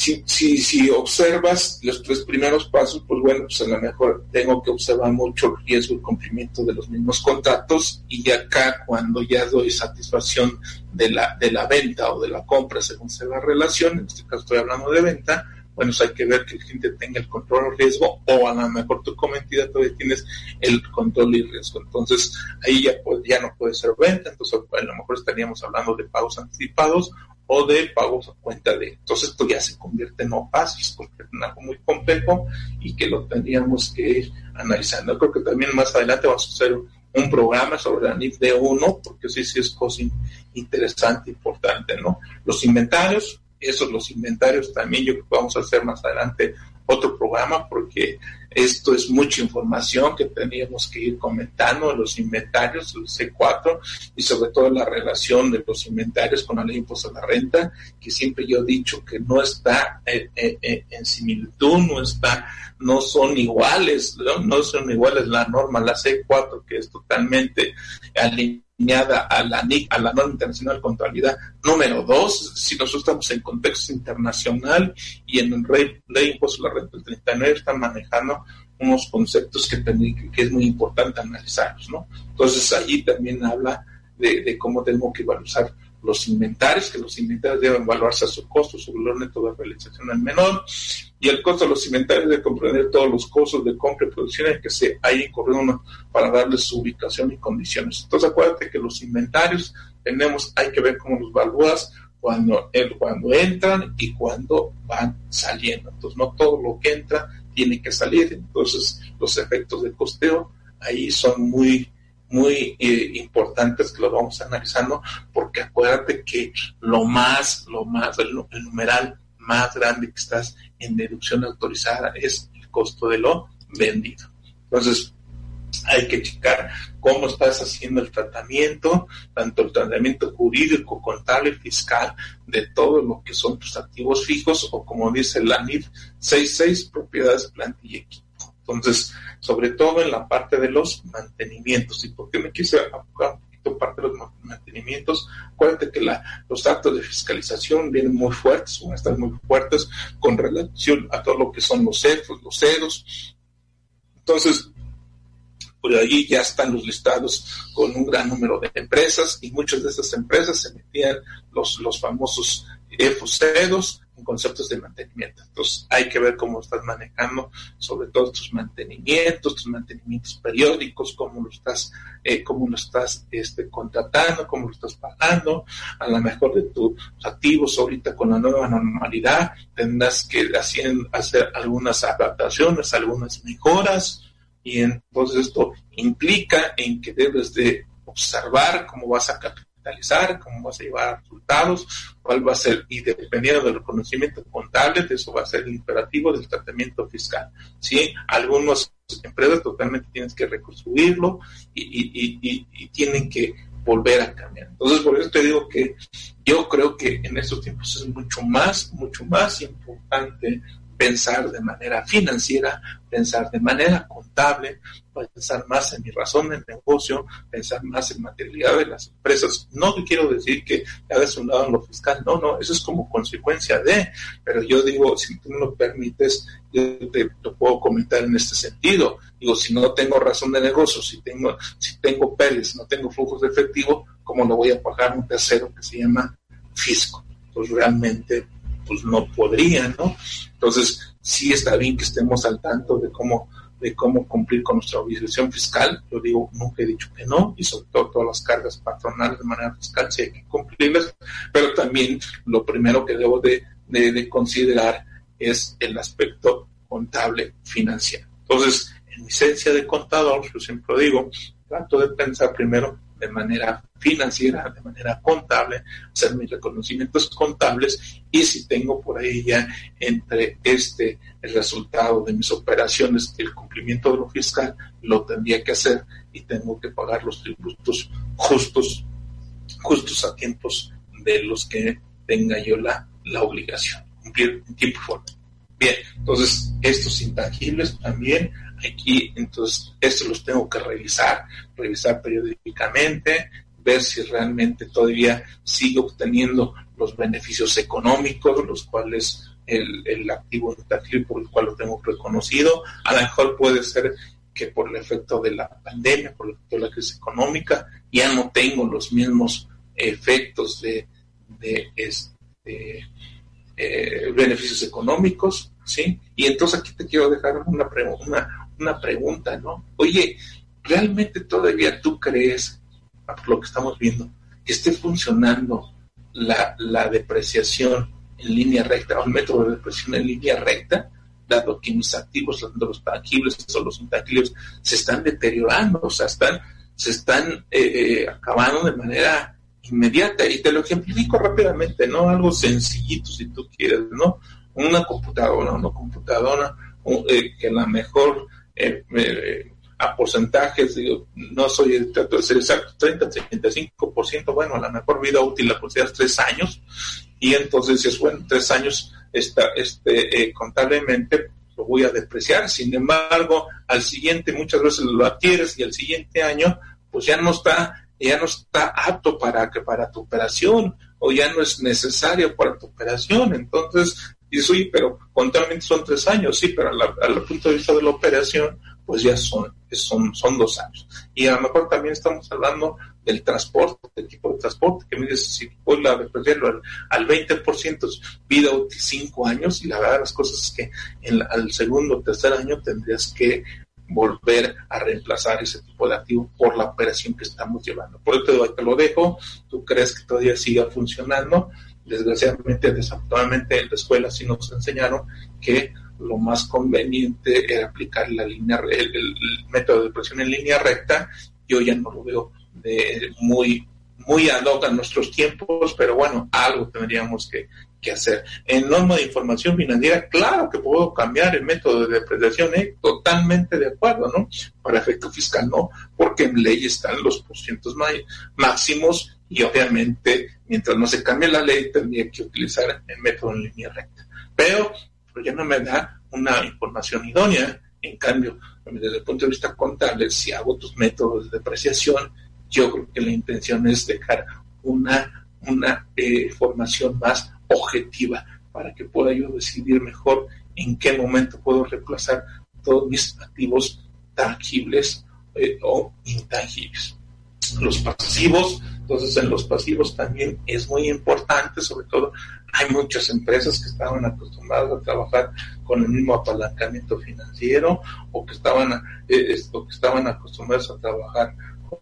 si, si, si observas los tres primeros pasos, pues bueno, pues a lo mejor tengo que observar mucho el riesgo y cumplimiento de los mismos contratos y acá cuando ya doy satisfacción de la, de la venta o de la compra según sea la relación, en este caso estoy hablando de venta, bueno, hay que ver que el cliente tenga el control o riesgo o a lo mejor tú como entidad todavía tienes el control y riesgo. Entonces ahí ya, ya no puede ser venta, entonces a lo mejor estaríamos hablando de pagos anticipados o de pagos a cuenta de. Entonces esto ya se convierte en fácil, se convierte en algo muy complejo y que lo tendríamos que ir analizando. Creo que también más adelante vamos a hacer un programa sobre la NIF de 1 porque sí, sí es cosa interesante, importante, ¿no? Los inventarios, esos los inventarios también yo creo que vamos a hacer más adelante otro programa porque esto es mucha información que teníamos que ir comentando, los inventarios, el C4 y sobre todo la relación de los inventarios con la ley de impuesto a la renta, que siempre yo he dicho que no está eh, eh, eh, en similitud, no está, no son iguales, ¿no? no son iguales la norma, la C4 que es totalmente alineada a la NIC, a la norma internacional de contabilidad número dos, si nosotros estamos en contexto internacional y en el ley, ley impuesto a la renta del 39 están manejando unos conceptos que, que es muy importante analizarlos, ¿no? Entonces allí también habla de, cómo tenemos que evaluar los inventarios, que los inventarios deben evaluarse a su costo, su valor neto de realización al menor, y el costo de los inventarios debe comprender todos los costos de compra y producción en que se haya incurrido para darles su ubicación y condiciones. Entonces acuérdate que los inventarios tenemos, hay que ver cómo los evalúas cuando, cuando entran y cuando van saliendo. Entonces no todo lo que entra tiene que salir, entonces los efectos de costeo ahí son muy muy eh, importantes que lo vamos analizando, porque acuérdate que lo más, lo más, el, numeral más grande que estás en deducción autorizada es el costo de lo vendido. Entonces, hay que checar cómo estás haciendo el tratamiento, tanto el tratamiento jurídico, contable, fiscal, de todo lo que son tus activos fijos o como dice la NIF 66, propiedades, planta y equipo. Entonces, sobre todo en la parte de los mantenimientos. ¿Y por qué me quise enfocar un poquito parte de los mantenimientos? Acuérdate que la, los actos de fiscalización vienen muy fuertes, van a estar muy fuertes con relación a todo lo que son los CEFOS, los CEDOS. Entonces, por ahí ya están los listados con un gran número de empresas y muchas de esas empresas se metían los, los famosos EFOCEDOS conceptos de mantenimiento. Entonces hay que ver cómo estás manejando sobre todo tus mantenimientos, tus mantenimientos periódicos, cómo lo estás, eh, cómo lo estás este, contratando, cómo lo estás pagando. A lo mejor de tus activos ahorita con la nueva normalidad tendrás que hacer, hacer algunas adaptaciones, algunas mejoras y entonces esto implica en que debes de observar cómo vas a captar cómo vas a llevar resultados, cuál va a ser, y dependiendo del reconocimiento contable, eso va a ser el imperativo del tratamiento fiscal. ¿sí? Algunas empresas totalmente tienes que reconstruirlo y, y, tienen que volver a cambiar. Entonces, por eso te digo que yo creo que en estos tiempos es mucho más, mucho más importante pensar de manera financiera, pensar de manera contable, pensar más en mi razón de negocio, pensar más en materialidad de las empresas. No quiero decir que hagas un lado en lo fiscal, no, no, eso es como consecuencia de, pero yo digo, si tú me lo permites, yo te lo puedo comentar en este sentido. Digo, si no tengo razón de negocio, si tengo, si tengo pérdidas, no tengo flujos de efectivo, ¿cómo lo voy a pagar un tercero que se llama fisco? Pues realmente pues no podría, ¿no? Entonces, sí está bien que estemos al tanto de cómo de cómo cumplir con nuestra obligación fiscal. Yo digo, nunca he dicho que no, y sobre todo todas las cargas patronales de manera fiscal sí hay que cumplirlas, pero también lo primero que debo de, de considerar es el aspecto contable financiero. Entonces, en mi esencia de contador, yo siempre digo, trato de pensar primero de manera financiera, de manera contable, hacer mis reconocimientos contables y si tengo por ahí ya entre este el resultado de mis operaciones el cumplimiento de lo fiscal, lo tendría que hacer y tengo que pagar los tributos justos, justos a tiempos de los que tenga yo la, la obligación, cumplir en tiempo y forma. Bien, entonces estos intangibles también aquí, entonces estos los tengo que revisar, revisar periódicamente, ver si realmente todavía sigue obteniendo los beneficios económicos, los cuales el, el activo intangible por el cual lo tengo reconocido. A lo mejor puede ser que por el efecto de la pandemia, por el efecto de la crisis económica, ya no tengo los mismos efectos de, de este, eh, beneficios económicos, ¿sí? Y entonces aquí te quiero dejar una, una, una pregunta, ¿no? Oye, ¿realmente todavía tú crees, por lo que estamos viendo, que esté funcionando la, la depreciación en línea recta o el método de depresión en línea recta, dado que mis activos, los tangibles o los intangibles, se están deteriorando, o sea, están, se están eh, acabando de manera inmediata. Y te lo ejemplifico rápidamente, ¿no? Algo sencillito, si tú quieres, ¿no? Una computadora, una computadora eh, que la mejor eh, a porcentajes, digo, no soy, trato de ser exacto, 30, 35%, bueno, a la mejor vida útil la consideras tres años, y entonces es bueno, tres años está, este, eh, contablemente lo voy a depreciar, sin embargo, al siguiente muchas veces lo adquieres y al siguiente año, pues ya no está, ya no está apto para que para tu operación, o ya no es necesario para tu operación, entonces, dices, oye, pero contablemente son tres años, sí, pero al punto de vista de la operación, pues ya son, son, son dos años. Y a lo mejor también estamos hablando del transporte, del tipo de transporte, que me dice, si voy a representarlo al, al 20%, vida útil cinco años, y la verdad las cosas es que en, al segundo o tercer año tendrías que volver a reemplazar ese tipo de activo por la operación que estamos llevando. Por eso te lo dejo, tú crees que todavía siga funcionando, desgraciadamente, desafortunadamente en la escuela sí nos enseñaron que lo más conveniente era aplicar la línea, el, método de presión en línea recta. Yo ya no lo veo de muy, muy ad hoc nuestros tiempos, pero bueno, algo tendríamos que, hacer. En norma de información financiera, claro que puedo cambiar el método de depreciación, ¿eh? totalmente de acuerdo, ¿no? Para efecto fiscal, no, porque en ley están los porcientos máximos y obviamente, mientras no se cambie la ley, tendría que utilizar el método en línea recta. Pero pero ya no me da una información idónea. En cambio, desde el punto de vista contable, si hago tus métodos de depreciación, yo creo que la intención es dejar una, una eh, formación más objetiva para que pueda yo decidir mejor en qué momento puedo reemplazar todos mis activos tangibles eh, o intangibles. Los pasivos, entonces en los pasivos también es muy importante, sobre todo hay muchas empresas que estaban acostumbradas a trabajar con el mismo apalancamiento financiero o que estaban, eh, que estaban acostumbradas a trabajar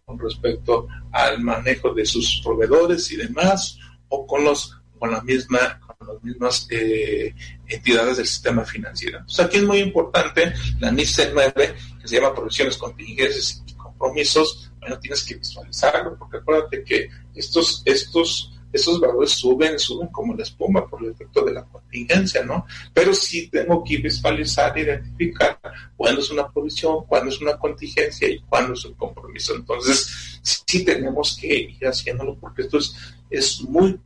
con respecto al manejo de sus proveedores y demás o con los con la misma con las mismas eh, entidades del sistema financiero. Entonces aquí es muy importante la NIC 9 que se llama provisiones contingencias y compromisos. Bueno, tienes que visualizarlo porque acuérdate que estos estos esos valores suben, suben como la espuma por el efecto de la contingencia, ¿no? Pero sí tengo que visualizar, identificar cuándo es una provisión, cuándo es una contingencia y cuándo es un compromiso. Entonces, sí tenemos que ir haciéndolo porque esto es, es muy,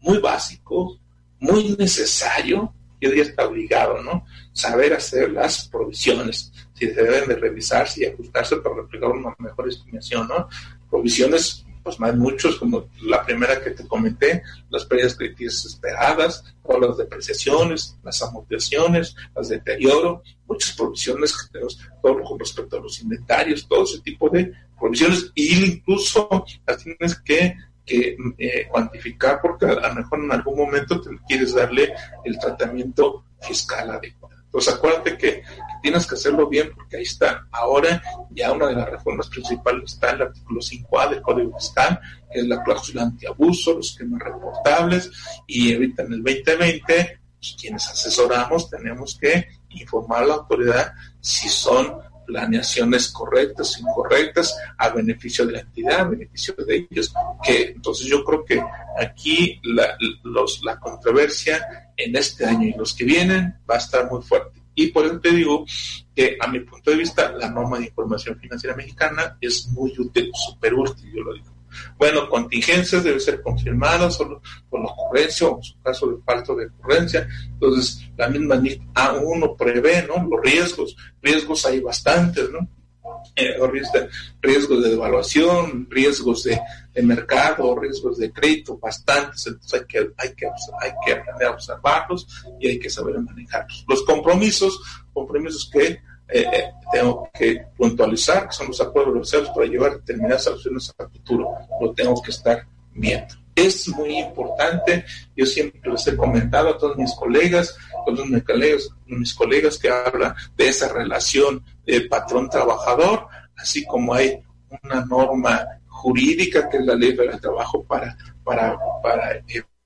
muy básico, muy necesario, yo diría está obligado, ¿no? Saber hacer las provisiones, si se deben de revisarse y ajustarse para reflejar una mejor estimación, ¿no? Provisiones pues más muchos, como la primera que te comenté, las pérdidas críticas esperadas, todas las depreciaciones, las amortizaciones, las deterioro, muchas provisiones que tenemos todo con respecto a los inventarios, todo ese tipo de provisiones, e incluso las tienes que eh, cuantificar porque a lo mejor en algún momento te quieres darle el tratamiento fiscal adecuado. Entonces acuérdate que, tienes que hacerlo bien porque ahí está. Ahora ya una de las reformas principales está en el artículo 5A del Código Fiscal, que es la cláusula antiabuso, los esquemas reportables, y ahorita el 2020, pues, quienes asesoramos tenemos que informar a la autoridad si son planeaciones correctas, incorrectas, a beneficio de la entidad, a beneficio de ellos. Que, entonces yo creo que aquí la, los, la controversia en este año y los que vienen va a estar muy fuerte. Y por eso te digo que a mi punto de vista la norma de información financiera mexicana es muy útil, súper útil, yo lo digo. Bueno, contingencias deben ser confirmadas solo con la ocurrencia o en su caso de falta de ocurrencia. Entonces, la misma NIF A1 prevé, ¿no? Los riesgos. Riesgos hay bastantes, ¿no? Eh, riesgos de devaluación, riesgos de, mercado, riesgos de crédito, bastantes, entonces hay que, hay, que, hay que aprender a observarlos y hay que saber manejarlos. Los compromisos, compromisos que eh, eh, tengo que puntualizar, que son los acuerdos negociados para llevar determinadas soluciones al futuro. Lo tengo que estar viendo. Es muy importante, yo siempre les he comentado a todos mis colegas, a todos mis colegas, mis colegas que hablan de esa relación de patrón-trabajador, así como hay una norma jurídica que es la ley del trabajo para, para, para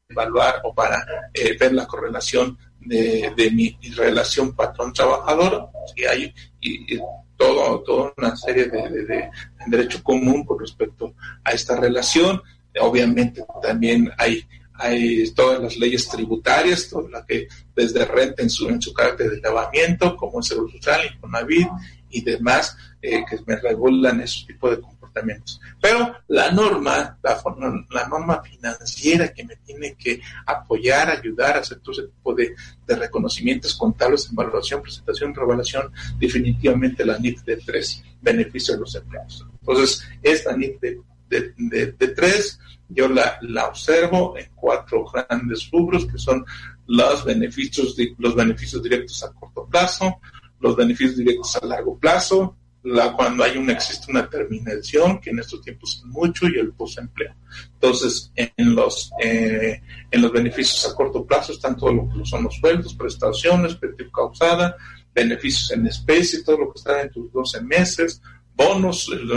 evaluar o para eh, ver la correlación de, de mi relación patrón-trabajador, si hay y, todo, toda una serie de, de, derecho común con respecto a esta relación. Obviamente también hay hay todas las leyes tributarias, toda la que desde renta en su, en su carácter de elevamiento, como el Seguro Social, Infonavit y demás, eh, que me regulan ese tipo de comportamientos. Pero la norma, la, la, norma financiera que me tiene que apoyar, ayudar a hacer todo ese tipo de, reconocimientos contables, evaluación, presentación, revelación, definitivamente la NIF de tres, beneficio de los empleados. Entonces, esta NIF de, de, de, de tres yo la, la observo en cuatro grandes rubros que son los beneficios, los beneficios directos a corto plazo, los beneficios directos a largo plazo, la, cuando hay una, existe una terminación, que en estos tiempos es mucho, y el posempleo. Entonces, en los, eh, en los beneficios a corto plazo están todo lo que son los sueldos, prestaciones, causada, beneficios en especie, todo lo que está en tus 12 meses, bonos en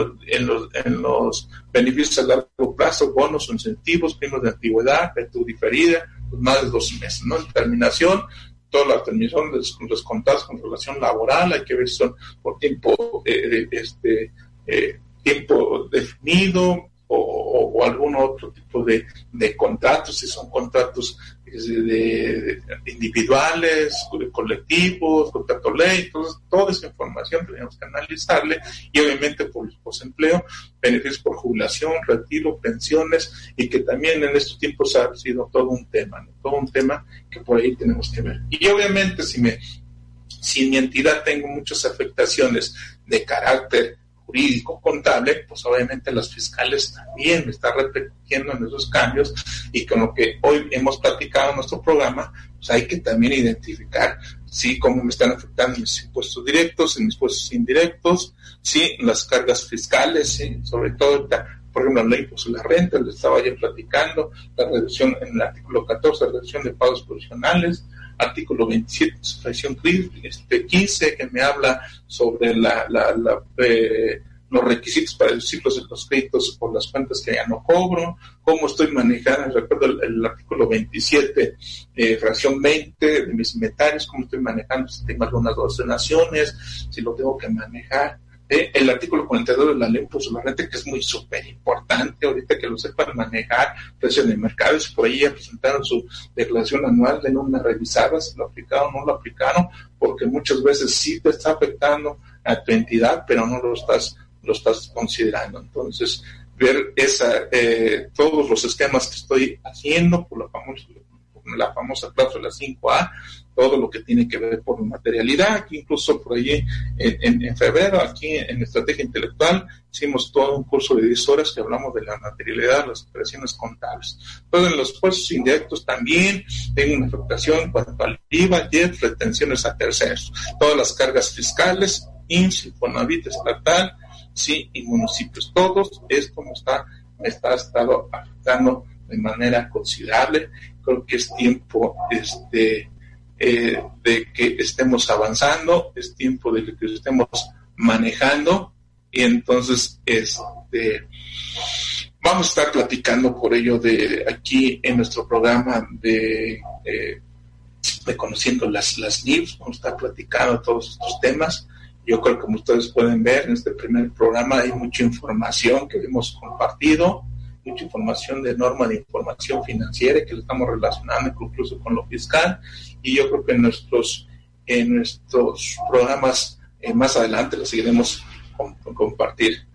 los, en los, beneficios a largo plazo, bonos incentivos, primos de antigüedad, virtud diferida, pues más de dos meses, ¿no? En terminación, toda la terminación de los contratos con relación laboral, hay que ver si son por tiempo, eh, este, eh, tiempo definido, o, algún otro tipo de, de, contratos, si son contratos de, individuales, colectivos, contrato ley, entonces toda esa información tenemos que analizarle y obviamente por el posempleo, beneficios por jubilación, retiro, pensiones y que también en estos tiempos ha sido todo un tema, todo un tema que por ahí tenemos que ver. Y obviamente si me si mi entidad tengo muchas afectaciones de carácter jurídico contable, pues obviamente los fiscales también están repercutiendo en esos cambios y con lo que hoy hemos platicado en nuestro programa, pues hay que también identificar sí cómo me están afectando mis impuestos directos, mis impuestos indirectos, sí las cargas fiscales, sí, sobre todo por ejemplo, la ley pues la renta, le estaba ya platicando, la reducción en el artículo 14, la reducción de pagos provisionales, artículo 27, sección este 15, que me habla sobre la, la, eh, los requisitos para deducirlos de los créditos por las cuentas que ya no cobro, cómo estoy manejando, recuerdo el, artículo 27, eh, fracción 20 de mis inventarios, cómo estoy manejando si tengo algunas donaciones, si lo tengo que manejar, eh, el artículo 42 de la ley pues la renta que es muy súper importante ahorita que lo sepan manejar, presión de mercados, por ahí ya presentaron su declaración anual de una revisada, si lo aplicaron o no lo aplicaron, porque muchas veces sí te está afectando a tu entidad, pero no lo estás, lo estás considerando. Entonces, ver esa, eh, todos los esquemas que estoy haciendo por la famosa, la famosa cláusula 5A, todo lo que tiene que ver por materialidad, aquí incluso por allí en, febrero, aquí en Estrategia Intelectual, hicimos todo un curso de 10 horas que hablamos de la materialidad, las operaciones contables. Todos en los puestos indirectos también tengo una afectación en cuanto al IVA, y retenciones a terceros, todas las cargas fiscales, INSI, Fonavit estatal, sí, y municipios, todos, esto me está, me está estado afectando de manera considerable. Creo que es tiempo, este, eh, de que estemos avanzando, es tiempo de que estemos manejando y entonces este, vamos a estar platicando por ello de aquí en nuestro programa de, eh, conociendo las, las NIPS, vamos a estar platicando todos estos temas. Yo creo que como ustedes pueden ver en este primer programa hay mucha información que hemos compartido mucha información de norma de información financiera que lo estamos relacionando incluso con lo fiscal y yo creo que en nuestros en nuestros programas eh, más adelante lo seguiremos con, compartir.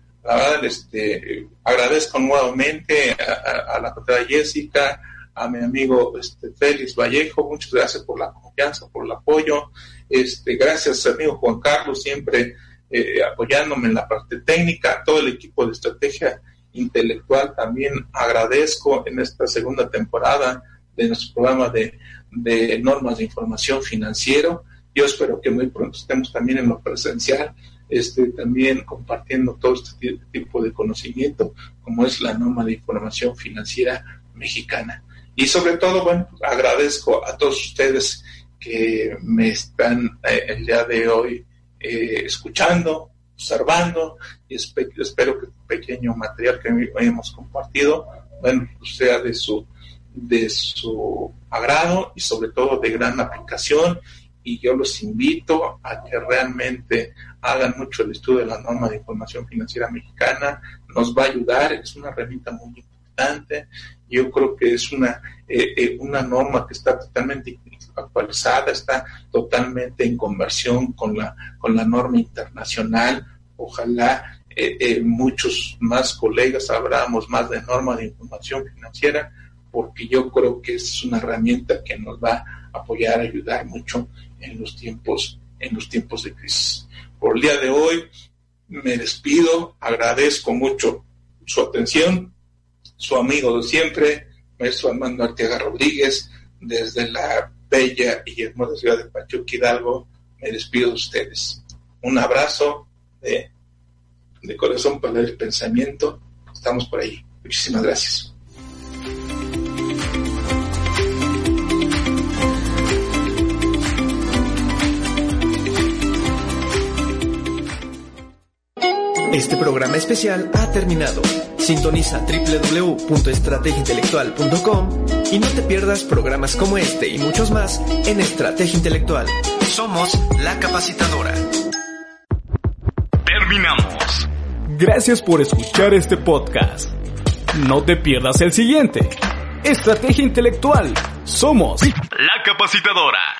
este, agradezco nuevamente a, la doctora Jessica, a mi amigo este, Félix Vallejo, muchas gracias por la confianza, por el apoyo. Este, gracias, amigo Juan Carlos, siempre eh, apoyándome en la parte técnica, todo el equipo de estrategia intelectual. También agradezco en esta segunda temporada de nuestro programa de, normas de información financiero. Yo espero que muy pronto estemos también en lo presencial, este, también compartiendo todo este tipo de conocimiento, como es la norma de información financiera mexicana. Y sobre todo, bueno, agradezco a todos ustedes que me están eh, el día de hoy eh, escuchando, observando y espero que el pequeño material que hemos compartido bueno, pues, sea de su, de su agrado y sobre todo de gran aplicación. Y yo los invito a que realmente hagan mucho el estudio de la norma de información financiera mexicana. Nos va a ayudar, es una herramienta muy importante. Yo creo que es una, eh, eh, una norma que está totalmente actualizada, está totalmente en conversión con la, con la norma internacional. Ojalá eh, muchos más colegas hablamos más de norma de información financiera, porque yo creo que es una herramienta que nos va a apoyar, ayudar mucho en los tiempos, en los tiempos de crisis. Por el día de hoy me despido, agradezco mucho su atención, su amigo de siempre, maestro Armando Arteaga Rodríguez, desde la bella y hermosa ciudad de Pachuca Hidalgo, me despido de ustedes. Un abrazo de de corazón para el pensamiento. Estamos por ahí. Muchísimas gracias. Este programa especial ha terminado. Sintoniza www.estrategiaintelectual.com y no te pierdas programas como este y muchos más en Estrategia Intelectual. Somos la capacitadora. Terminamos. Gracias por escuchar este podcast. No te pierdas el siguiente. Estrategia Intelectual. Somos la capacitadora.